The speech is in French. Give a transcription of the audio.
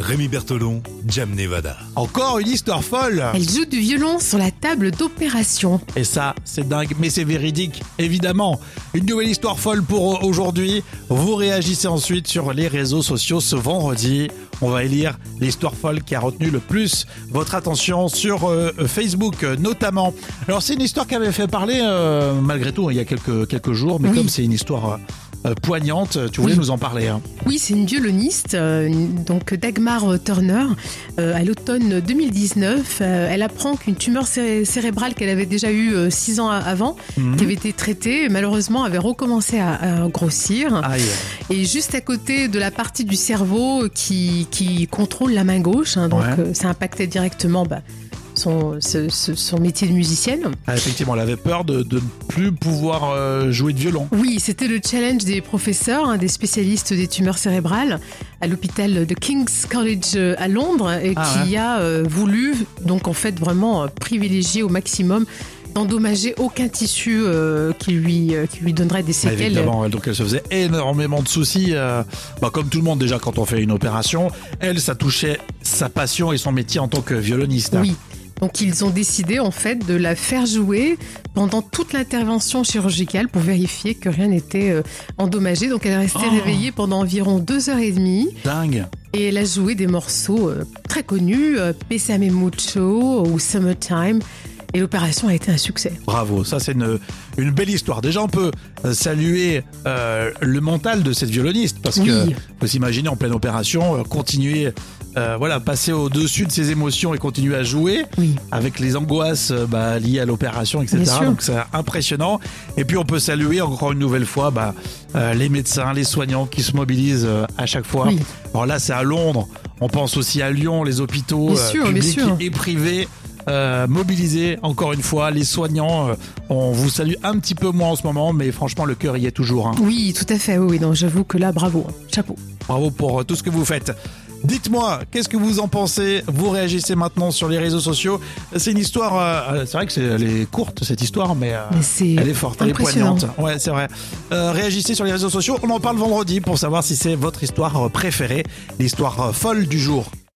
Rémi Bertolon, Jam Nevada. Encore une histoire folle Elle joue du violon sur la table d'opération. Et ça, c'est dingue, mais c'est véridique, évidemment. Une nouvelle histoire folle pour aujourd'hui. Vous réagissez ensuite sur les réseaux sociaux ce vendredi. On va élire l'histoire folle qui a retenu le plus votre attention sur euh, Facebook euh, notamment. Alors c'est une histoire qui avait fait parler euh, malgré tout il y a quelques, quelques jours, mais Oui. comme c'est une histoire euh, poignante, tu voulais Oui. nous en parler. hein. Oui, c'est une violoniste, euh, donc Dagmar Turner. Euh, à l'automne 2019, euh, elle apprend qu'une tumeur céré- cérébrale qu'elle avait déjà eue euh, six ans avant, Mhm. qui avait été traitée, malheureusement avait recommencé à, à grossir. Aïe. Et juste à côté de la partie du cerveau qui, qui contrôle la main gauche, hein, donc Ouais. euh, ça impactait directement bah, son, ce- ce- son métier de musicienne. Ah, effectivement, elle avait peur de, de ne plus pouvoir euh, jouer de violon. Oui, c'était le challenge des professeurs, hein, des spécialistes des tumeurs cérébrales à l'hôpital de King's College euh, à Londres et Ah qui a euh, voulu, donc en fait vraiment privilégier au maximum d'endommager aucun tissu euh, qui, lui, euh, qui lui donnerait des Ah, séquelles. Évidemment, elle, donc elle se faisait énormément de soucis. euh, bah, comme tout le monde déjà quand on fait une opération, elle, ça touchait sa passion et son métier en tant que violoniste. Oui. Donc ils ont décidé en fait de la faire jouer pendant toute l'intervention chirurgicale pour vérifier que rien n'était euh, endommagé. Donc elle est restée Oh. réveillée pendant environ deux heures et demie. Dingue. Et elle a joué des morceaux euh, très connus, euh, Pésame Mucho ou Summertime. Et l'opération a été un succès. Bravo, ça c'est une, une belle histoire. Déjà, on peut euh, saluer euh, le mental de cette violoniste parce que Oui. faut s'imaginer en pleine opération, euh, continuer, euh, voilà, passer au-dessus de ses émotions et continuer à jouer Oui. avec les angoisses euh, bah, liées à l'opération, etc. Donc c'est impressionnant. Et puis on peut saluer encore une nouvelle fois bah, euh, les médecins, les soignants qui se mobilisent euh, à chaque fois. Oui. Alors là, c'est à Londres. On pense aussi à Lyon, les hôpitaux Bien sûr, publics et privés. Euh, mobilisés encore une fois les soignants euh, on vous salue un petit peu moins en ce moment mais franchement le cœur y est toujours hein. Oui, tout à fait. Oui, oui. non, j'avoue que là, bravo. Chapeau. bravo pour euh, tout ce que vous faites Dites-moi, qu'est-ce que vous en pensez? Vous réagissez maintenant sur les réseaux sociaux. C'est une histoire, euh, c'est vrai que c'est, elle est courte cette histoire, mais, euh, Mais c'est elle est forte, elle est poignante. Ouais, c'est vrai. Euh, réagissez sur les réseaux sociaux. On en parle vendredi pour savoir si c'est votre histoire euh, préférée, l'histoire euh, folle du jour.